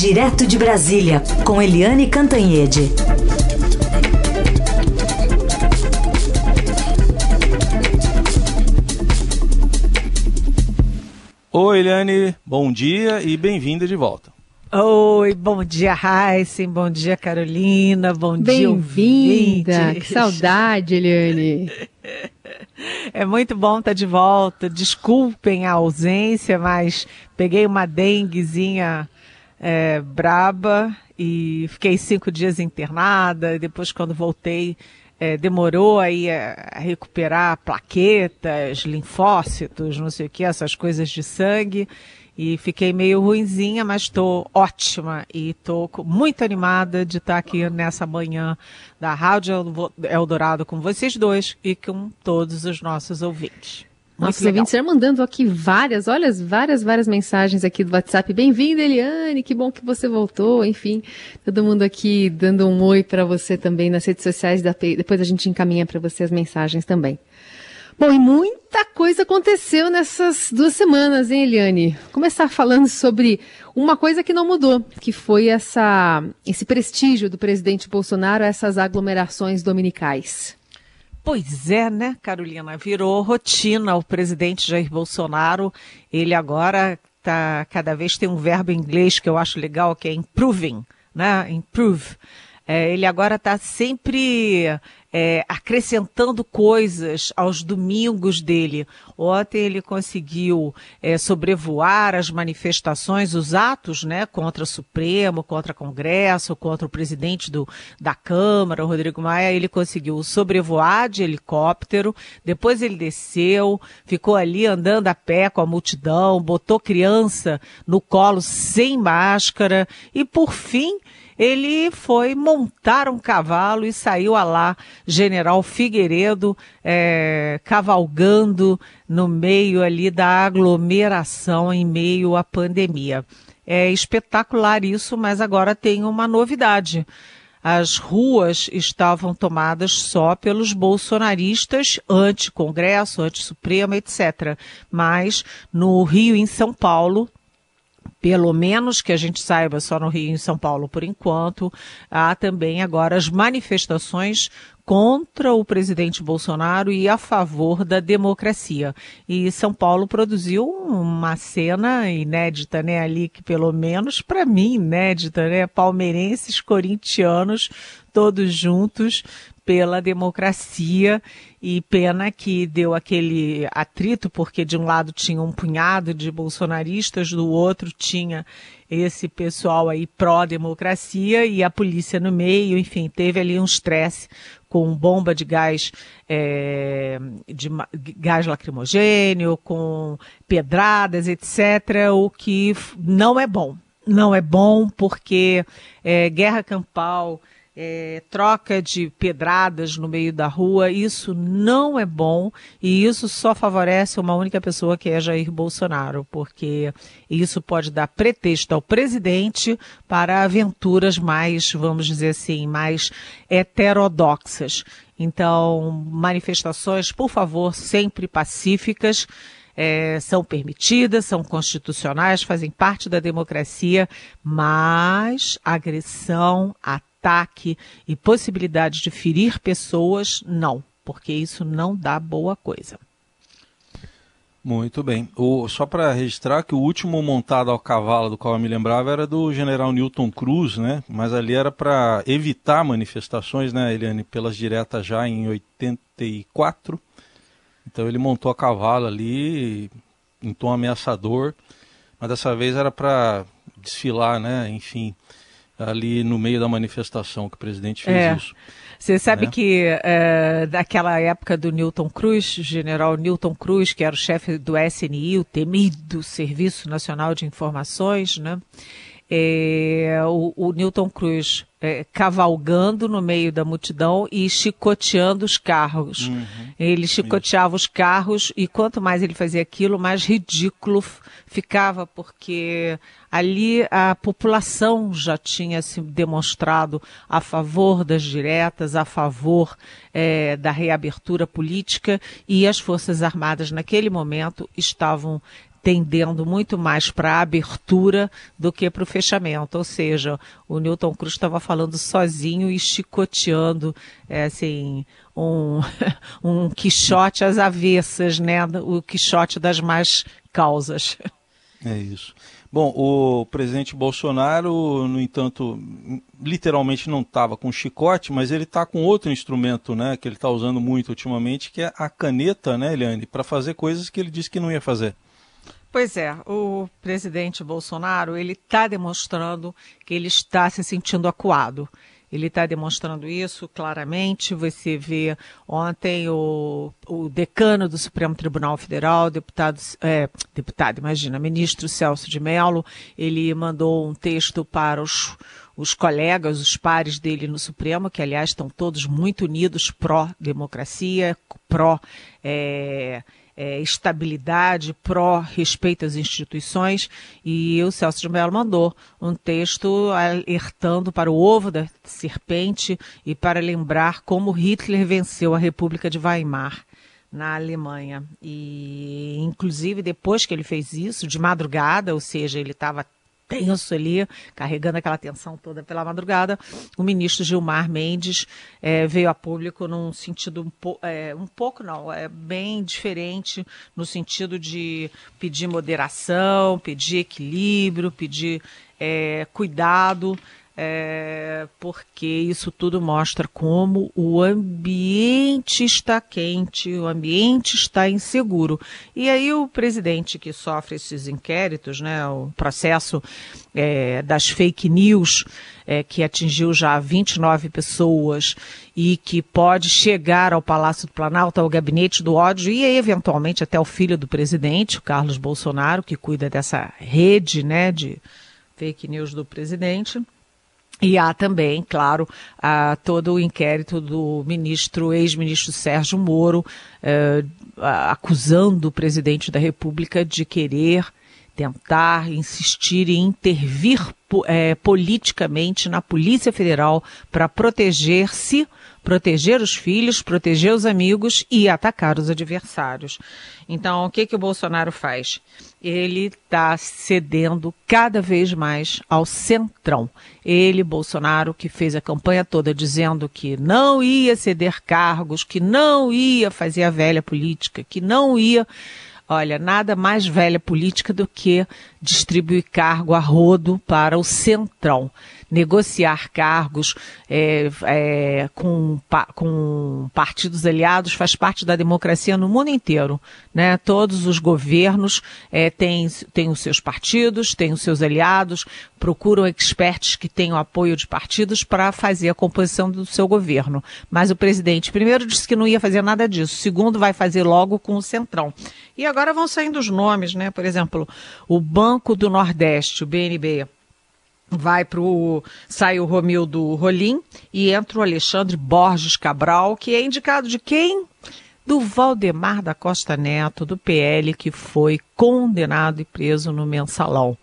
Direto de Brasília, com Eliane Cantanhede. Oi, Eliane, bom dia e bem-vinda de volta. Oi, bom dia, Heisen, bom dia, Carolina, bom dia, Bem-vinda, que saudade, Eliane. É muito bom estar de volta, desculpem a ausência, mas peguei uma denguezinha é, braba e fiquei cinco dias internada, depois quando voltei é, demorou aí a, a, recuperar plaquetas, linfócitos, não sei o que, essas coisas de sangue e fiquei meio ruinzinha, mas estou ótima e estou muito animada de estar aqui nessa manhã da Rádio Eldorado com vocês dois e com todos os nossos ouvintes. Nossos ouvintes já mandando aqui várias, olha, várias, várias mensagens aqui do WhatsApp. Bem-vinda, Eliane, que bom que você voltou. Enfim, todo mundo aqui dando um oi para você também nas redes sociais. Depois a gente encaminha para você as mensagens também. Bom, e muita coisa aconteceu nessas duas semanas, hein, Eliane? Começar falando sobre uma coisa que não mudou, que foi essa, esse prestígio do presidente Bolsonaro a essas aglomerações dominicais. Pois é, né, Carolina? Virou rotina o presidente Jair Bolsonaro. Ele agora tá cada vez tem um verbo em inglês que eu acho legal, que é improving, né? Improve. É, ele agora está sempre é, acrescentando coisas aos domingos dele. Ontem ele conseguiu é, sobrevoar as manifestações, os atos, né, contra o Supremo, contra o Congresso, contra o presidente do, da Câmara, o Rodrigo Maia. Ele conseguiu sobrevoar de helicóptero. Depois ele desceu, ficou ali andando a pé com a multidão, botou criança no colo sem máscara e, por fim, ele foi montar um cavalo e saiu a lá, General Figueiredo, é, cavalgando no meio ali da aglomeração em meio à pandemia. É espetacular isso, mas agora tem uma novidade. As ruas estavam tomadas só pelos bolsonaristas anti-Congresso, anti-Supremo, etc. Mas no Rio, em São Paulo, pelo menos que a gente saiba só no Rio e em São Paulo por enquanto, há também agora as manifestações contra o presidente Bolsonaro e a favor da democracia. E São Paulo produziu uma cena inédita, né, ali que pelo menos para mim inédita, né, palmeirenses, corintianos, todos juntos pela democracia e pena que deu aquele atrito, porque de um lado tinha um punhado de bolsonaristas, do outro tinha esse pessoal aí pró-democracia e a polícia no meio, enfim, teve ali um estresse com bomba de gás, é, de gás lacrimogênio, com pedradas, etc., o que não é bom. Não é bom porque é, guerra campal, é, troca de pedradas no meio da rua, isso não é bom e isso só favorece uma única pessoa que é Jair Bolsonaro, porque isso pode dar pretexto ao presidente para aventuras mais, vamos dizer assim, mais heterodoxas. Então, manifestações, por favor, sempre pacíficas. É, são permitidas, são constitucionais, fazem parte da democracia, mas agressão, ataque, ataque e possibilidade de ferir pessoas, não, porque isso não dá boa coisa. Muito bem. O, só para registrar que o último montado ao cavalo do qual eu me lembrava era do general Newton Cruz, né? Mas ali era para evitar manifestações, né, Eliane, pelas diretas já em 84. Então ele montou a cavalo ali em tom ameaçador, mas dessa vez era para desfilar, né? Enfim, ali no meio da manifestação que o presidente fez é. isso. Você sabe né? que é, daquela época do Newton Cruz, general Newton Cruz, que era o chefe do SNI, o temido Serviço Nacional de Informações, né? É, o, o Newton Cruz é, cavalgando no meio da multidão e chicoteando os carros. Uhum, ele chicoteava os carros e quanto mais ele fazia aquilo, mais ridículo ficava, porque ali a população já tinha se demonstrado a favor das diretas, a favor é, da reabertura política e as Forças Armadas naquele momento estavam tendendo muito mais para a abertura do que para o fechamento. Ou seja, o Newton Cruz estava falando sozinho e chicoteando, é, assim, um, um quixote às avessas, né? O quixote das más causas. É isso. Bom, o presidente Bolsonaro, no entanto, literalmente não estava com chicote, mas ele está com outro instrumento, né, que ele está usando muito ultimamente, que é a caneta, né, Eliane, para fazer coisas que ele disse que não ia fazer. Pois é, o presidente Bolsonaro ele está demonstrando que ele está se sentindo acuado. Ele está demonstrando isso claramente. Você vê ontem o, o decano do Supremo Tribunal Federal, deputado, é, deputado, imagina, ministro Celso de Mello, ele mandou um texto para os, os colegas, os pares dele no Supremo, que aliás estão todos muito unidos pró-democracia, pró. É, é, estabilidade, pró-respeito às instituições, e o Celso de Mello mandou um texto alertando para o ovo da serpente e para lembrar como Hitler venceu a República de Weimar na Alemanha. E, inclusive, depois que ele fez isso, de madrugada, ou seja, ele estava tenso ali, carregando aquela tensão toda pela madrugada, o ministro Gilmar Mendes é, veio a público num sentido um, po é, um pouco, não, é bem diferente, no sentido de pedir moderação, pedir equilíbrio, pedir é, cuidado é, porque isso tudo mostra como o ambiente está quente, o ambiente está inseguro. E aí o presidente que sofre esses inquéritos, né, o processo é, das fake news, é, que atingiu já 29 pessoas e que pode chegar ao Palácio do Planalto, ao gabinete do ódio e eventualmente até o filho do presidente, o Carlos Bolsonaro, que cuida dessa rede né, de fake news do presidente. E há também, claro, a, todo o inquérito do ministro, ex-ministro Sérgio Moro, eh, acusando o presidente da República de querer tentar insistir em intervir é, politicamente na Polícia Federal para proteger-se, proteger os filhos, proteger os amigos e atacar os adversários. Então, o que, que o Bolsonaro faz? Ele está cedendo cada vez mais ao centrão. Ele, Bolsonaro, que fez a campanha toda dizendo que não ia ceder cargos, que não ia fazer a velha política, que não ia Olha, nada mais velha política do que distribuir cargo a rodo para o centrão negociar cargos é, é, com, com partidos aliados faz parte da democracia no mundo inteiro. Né? Todos os governos é, têm, têm os seus partidos, têm os seus aliados, procuram experts que tenham apoio de partidos para fazer a composição do seu governo. Mas o presidente, primeiro, disse que não ia fazer nada disso. Segundo, vai fazer logo com o Centrão. E agora vão saindo os nomes, né? Por exemplo, o Banco do Nordeste, o BNB vai para o. sai o Romildo Rolim e entra o Alexandre Borges Cabral, que é indicado de quem? Do Valdemar da Costa Neto, do PL, que foi condenado e preso no mensalão.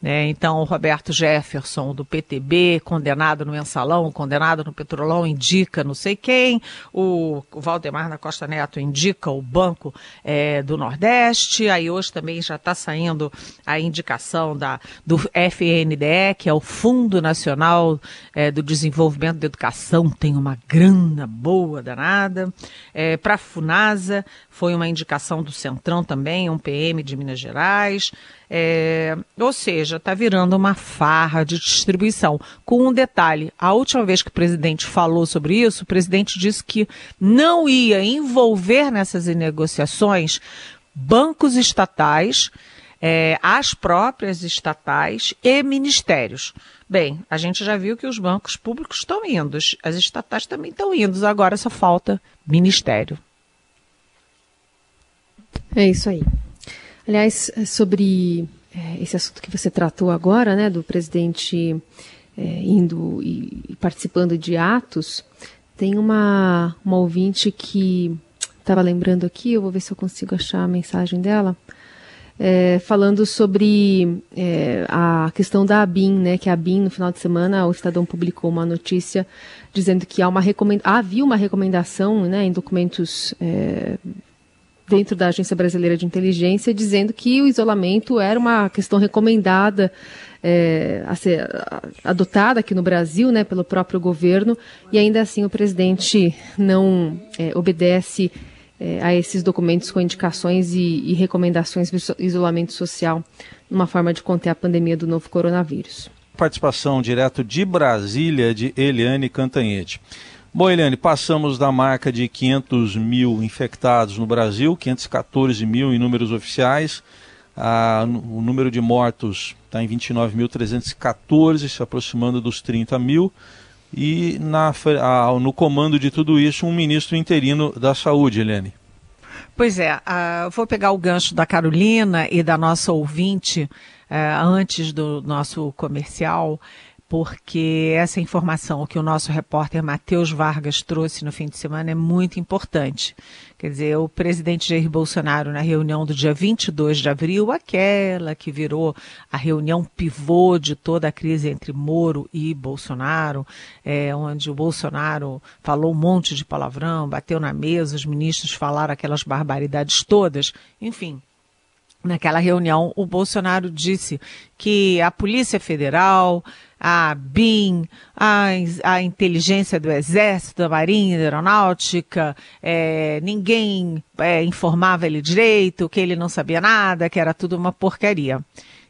Né? Então, o Roberto Jefferson, do PTB, condenado no mensalão, condenado no petrolão, indica não sei quem. O, Valdemar da Costa Neto indica o Banco é, do Nordeste. Aí hoje também já está saindo a indicação da, do FNDE, que é o Fundo Nacional é, do Desenvolvimento da Educação, tem uma grana boa danada. É, Para a FUNASA, foi uma indicação do Centrão também, um PM de Minas Gerais. É, ou seja, está virando uma farra de distribuição. Com um detalhe: a última vez que o presidente falou sobre isso, o presidente disse que não ia envolver nessas negociações bancos estatais, é, as próprias estatais e ministérios. Bem, a gente já viu que os bancos públicos estão indo, as estatais também estão indo, agora só falta ministério. É isso aí. Aliás, é sobre é, esse assunto que você tratou agora, né, do presidente é, indo e participando de atos, tem uma, uma ouvinte que estava lembrando aqui, eu vou ver se eu consigo achar a mensagem dela, é, falando sobre é, a questão da ABIN, né, que a ABIN, no final de semana, o Estadão publicou uma notícia dizendo que há uma recomenda havia uma recomendação né, em documentos é, dentro da Agência Brasileira de Inteligência, dizendo que o isolamento era uma questão recomendada é, a ser adotada aqui no Brasil, né, pelo próprio governo, e ainda assim o presidente não é, obedece é, a esses documentos com indicações e, e recomendações de isolamento social, uma forma de conter a pandemia do novo coronavírus. Participação direto de Brasília de Eliane Cantanhete. Bom, Eliane, passamos da marca de 500 mil infectados no Brasil, 514 mil em números oficiais. Ah, o número de mortos está em 29.314, se aproximando dos 30 mil. E na, ah, no comando de tudo isso, um ministro interino da Saúde, Eliane. Pois é, uh, vou pegar o gancho da Carolina e da nossa ouvinte uh, antes do nosso comercial porque essa informação que o nosso repórter Matheus Vargas trouxe no fim de semana é muito importante. Quer dizer, o presidente Jair Bolsonaro, na reunião do dia 22 de abril, aquela que virou a reunião pivô de toda a crise entre Moro e Bolsonaro, é, onde o Bolsonaro falou um monte de palavrão, bateu na mesa, os ministros falaram aquelas barbaridades todas, enfim. Naquela reunião, o Bolsonaro disse que a Polícia Federal, a BIM, a, a inteligência do Exército, da Marinha, da Aeronáutica, é, ninguém é, informava ele direito, que ele não sabia nada, que era tudo uma porcaria.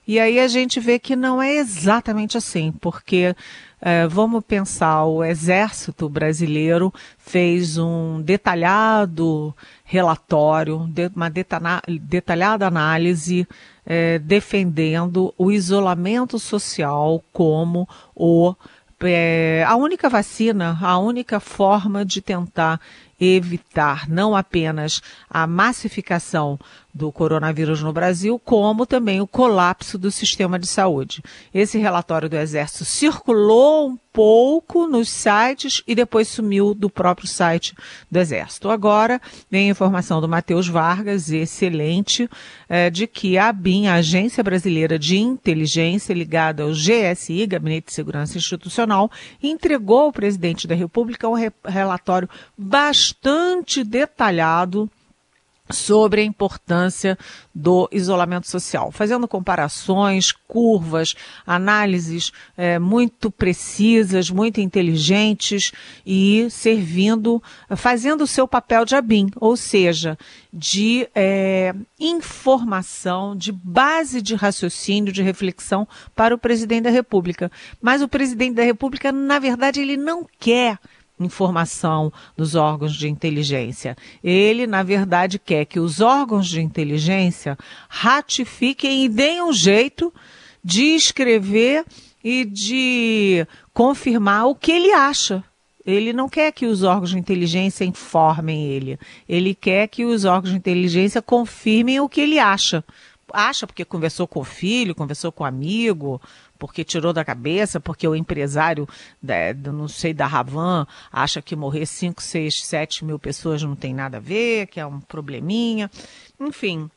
E aí a gente vê que não é exatamente assim, porque é, vamos pensar, o Exército brasileiro fez um detalhado relatório, uma detalhada análise é, defendendo o isolamento social como o, é, a única vacina, a única forma de tentar evitar não apenas a massificação do coronavírus no Brasil, como também o colapso do sistema de saúde. Esse relatório do Exército circulou um pouco nos sites e depois sumiu do próprio site do Exército. Agora vem a informação do Matheus Vargas, excelente, é, de que a ABIN, a Agência Brasileira de Inteligência, ligada ao GSI, Gabinete de Segurança Institucional, entregou ao presidente da República um re relatório bastante detalhado sobre a importância do isolamento social, fazendo comparações, curvas, análises é, muito precisas, muito inteligentes e servindo, fazendo o seu papel de ABIN, ou seja, de é, informação, de base de raciocínio, de reflexão para o presidente da República. Mas o presidente da República, na verdade, ele não quer informação dos órgãos de inteligência. Ele, na verdade, quer que os órgãos de inteligência ratifiquem e deem um jeito de escrever e de confirmar o que ele acha. Ele não quer que os órgãos de inteligência informem ele. Ele quer que os órgãos de inteligência confirmem o que ele acha. Acha porque conversou com o filho, conversou com o amigo, porque tirou da cabeça, porque o empresário, da, não sei, da Ravan, acha que morrer 5, 6, 7 mil pessoas não tem nada a ver, que é um probleminha. Enfim,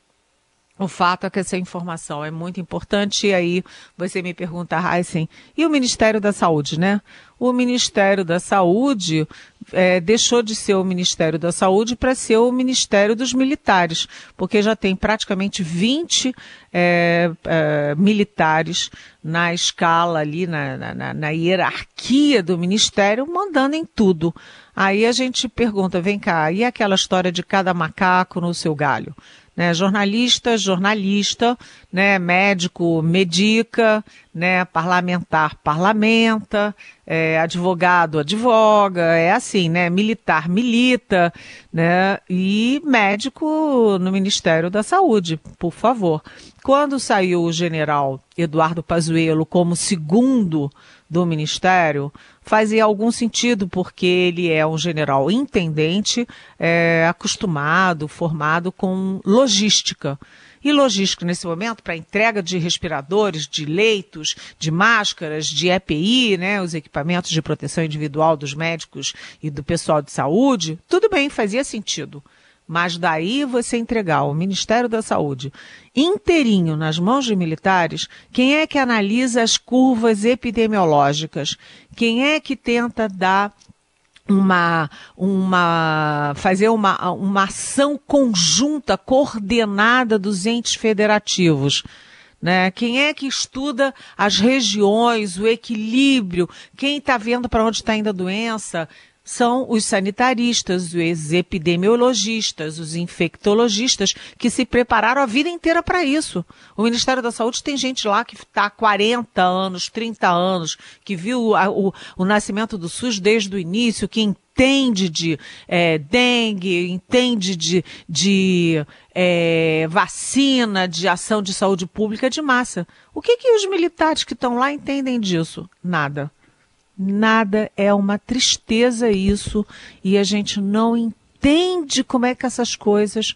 o fato é que essa informação é muito importante. E aí você me pergunta, Heisen, e o Ministério da Saúde, né? O Ministério da Saúde é, deixou de ser o Ministério da Saúde para ser o Ministério dos Militares, porque já tem praticamente 20 é, é, militares na escala ali, na, na, na hierarquia do Ministério, mandando em tudo. Aí a gente pergunta, vem cá, e aquela história de cada macaco no seu galho? né? Jornalista, jornalista, né? Médico, medica, né? Parlamentar, parlamenta, é, advogado, advoga, é assim, né? Militar, milita, né? E médico no Ministério da Saúde, por favor. Quando saiu o general Eduardo Pazuello como segundo do Ministério, fazia algum sentido, porque ele é um general intendente, é, acostumado, formado com logística. E logística nesse momento para entrega de respiradores, de leitos, de máscaras, de EPI, né, os equipamentos de proteção individual dos médicos e do pessoal de saúde, tudo bem, fazia sentido. Mas daí você entregar o Ministério da Saúde inteirinho nas mãos de militares, quem é que analisa as curvas epidemiológicas? Quem é que tenta dar uma, uma fazer uma, uma ação conjunta, coordenada dos entes federativos. Né? Quem é que estuda as regiões, o equilíbrio, quem está vendo para onde está indo a doença, são os sanitaristas, os epidemiologistas, os infectologistas que se prepararam a vida inteira para isso. O Ministério da Saúde tem gente lá que está há 40 anos, 30 anos, que viu a, o, o nascimento do SUS desde o início, que entende de é, dengue, entende de, de é, vacina, de ação de saúde pública de massa. O que, que os militares que estão lá entendem disso? Nada. Nada é uma tristeza isso e a gente não entende como é que essas coisas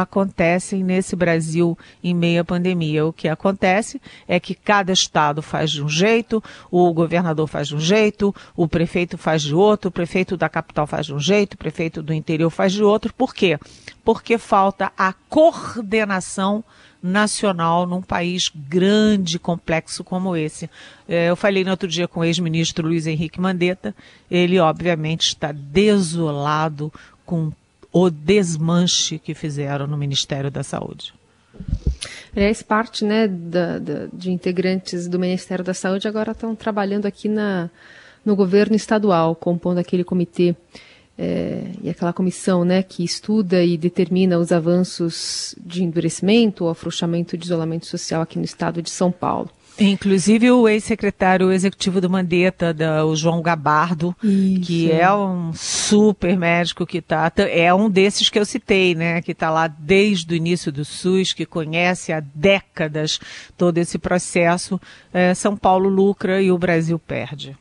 acontecem nesse Brasil em meio à pandemia. O que acontece é que cada estado faz de um jeito, o governador faz de um jeito, o prefeito faz de outro, o prefeito da capital faz de um jeito, o prefeito do interior faz de outro. Por quê? Porque falta a coordenação nacional num país grande, complexo como esse. É, eu falei no outro dia com o ex-ministro Luiz Henrique Mandetta, ele obviamente está desolado com o desmanche que fizeram no Ministério da Saúde. Aliás, parte né, da, da, de integrantes do Ministério da Saúde agora estão trabalhando aqui na, no governo estadual, compondo aquele comitê é, e aquela comissão né, que estuda e determina os avanços de endurecimento ou afrouxamento de isolamento social aqui no estado de São Paulo. Inclusive o ex-secretário executivo do Mandetta, da, o João Gabardo, Isso. que é um super médico que tá, é um desses que eu citei, né, que está lá desde o início do SUS, que conhece há décadas todo esse processo. É, São Paulo lucra e o Brasil perde.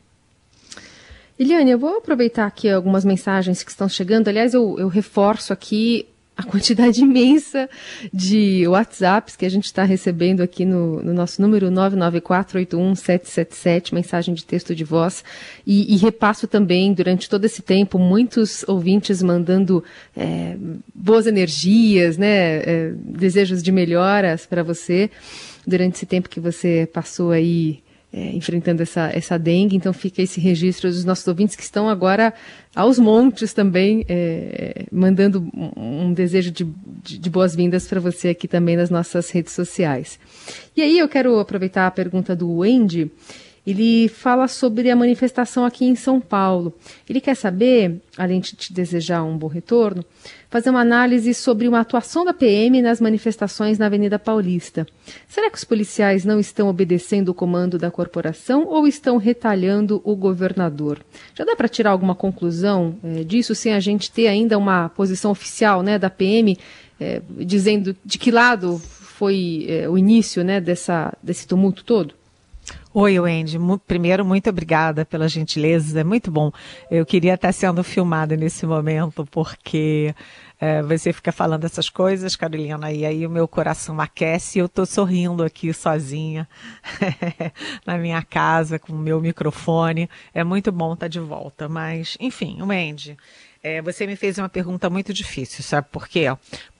Eliane, eu vou aproveitar aqui algumas mensagens que estão chegando. Aliás, eu, eu reforço aqui a quantidade imensa de WhatsApps que a gente está recebendo aqui no, no nosso número 994817777, mensagem de texto de voz. E, e, repasso também, durante todo esse tempo, muitos ouvintes mandando é, boas energias, né, é, desejos de melhoras para você durante esse tempo que você passou aí é, enfrentando essa, essa dengue. Então fica esse registro dos nossos ouvintes que estão agora aos montes também, é, mandando um, um desejo de, de, de boas-vindas para você aqui também nas nossas redes sociais. E aí eu quero aproveitar a pergunta do Wendy. Ele fala sobre a manifestação aqui em São Paulo. Ele quer saber, além de te desejar um bom retorno, fazer uma análise sobre uma atuação da PM nas manifestações na Avenida Paulista. Será que os policiais não estão obedecendo o comando da corporação ou estão retalhando o governador? Já dá para tirar alguma conclusão é, disso sem a gente ter ainda uma posição oficial né, da PM é, dizendo de que lado foi é, o início né, dessa, desse tumulto todo? Oi, Wendy. Primeiro, muito obrigada pela gentileza. É muito bom. Eu queria estar sendo filmada nesse momento, porque é, você fica falando essas coisas, Carolina, e aí o meu coração aquece e eu estou sorrindo aqui sozinha na minha casa com o meu microfone. É muito bom estar de volta. Mas, enfim, Wendy. É, você me fez uma pergunta muito difícil, sabe por quê?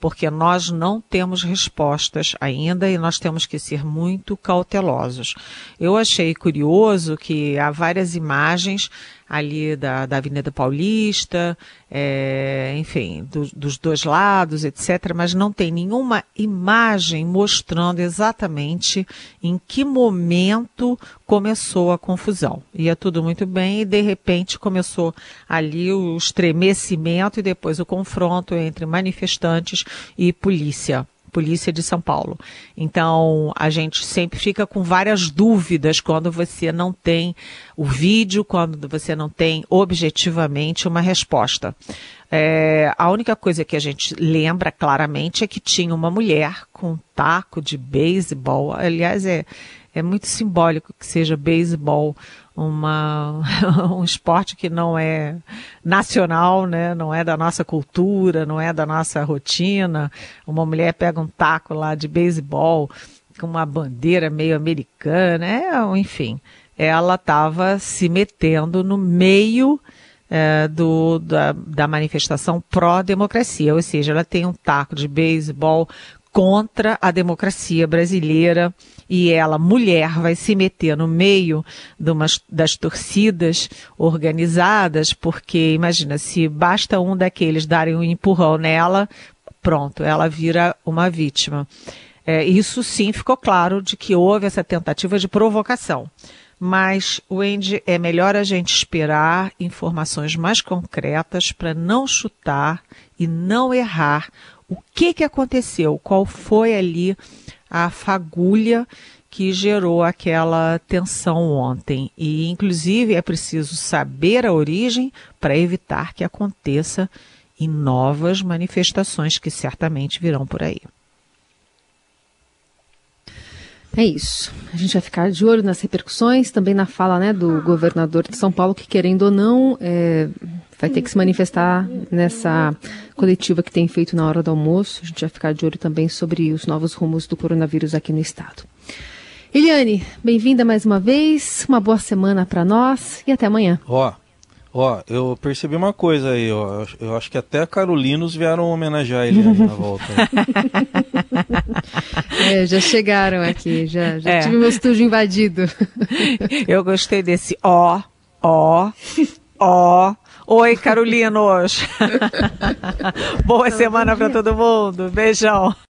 Porque nós não temos respostas ainda e nós temos que ser muito cautelosos. Eu achei curioso que há várias imagens ali da, da Avenida Paulista, é, enfim, do, dos dois lados, etc., mas não tem nenhuma imagem mostrando exatamente em que momento começou a confusão. Ia tudo muito bem e, de repente, começou ali o estremecimento e depois o confronto entre manifestantes e polícia. Polícia de São Paulo. Então, a gente sempre fica com várias dúvidas quando você não tem o vídeo, quando você não tem objetivamente uma resposta. É, a única coisa que a gente lembra claramente é que tinha uma mulher com um taco de beisebol. Aliás, é, é muito simbólico que seja beisebol uma, um esporte que não é nacional, né? não é da nossa cultura, não é da nossa rotina. Uma mulher pega um taco lá de beisebol com uma bandeira meio americana, é, enfim, ela estava se metendo no meio é, do, da, da manifestação pró-democracia, ou seja, ela tem um taco de beisebol contra a democracia brasileira e ela, mulher, vai se meter no meio umas, das torcidas organizadas, porque imagina, se basta um daqueles darem um empurrão nela, pronto, ela vira uma vítima. É, isso sim ficou claro de que houve essa tentativa de provocação. Mas, Wendy, é melhor a gente esperar informações mais concretas para não chutar e não errar o que, que aconteceu, qual foi ali a fagulha que gerou aquela tensão ontem. E, inclusive, é preciso saber a origem para evitar que aconteça em novas manifestações que certamente virão por aí. É isso. A gente vai ficar de olho nas repercussões, também na fala né, do governador de São Paulo, que querendo ou não, é, vai ter que se manifestar nessa coletiva que tem feito na hora do almoço. A gente vai ficar de olho também sobre os novos rumos do coronavírus aqui no estado. Eliane, bem-vinda mais uma vez, uma boa semana para nós e até amanhã. Ó, Ó, eu percebi uma coisa aí, ó. Eu acho que até Carolinos vieram homenagear ele na volta. é, já chegaram aqui, já, já é. tive meu estúdio invadido. Eu gostei desse ó, ó, ó. Oi, Carolinos. Boa semana para todo mundo. Beijão.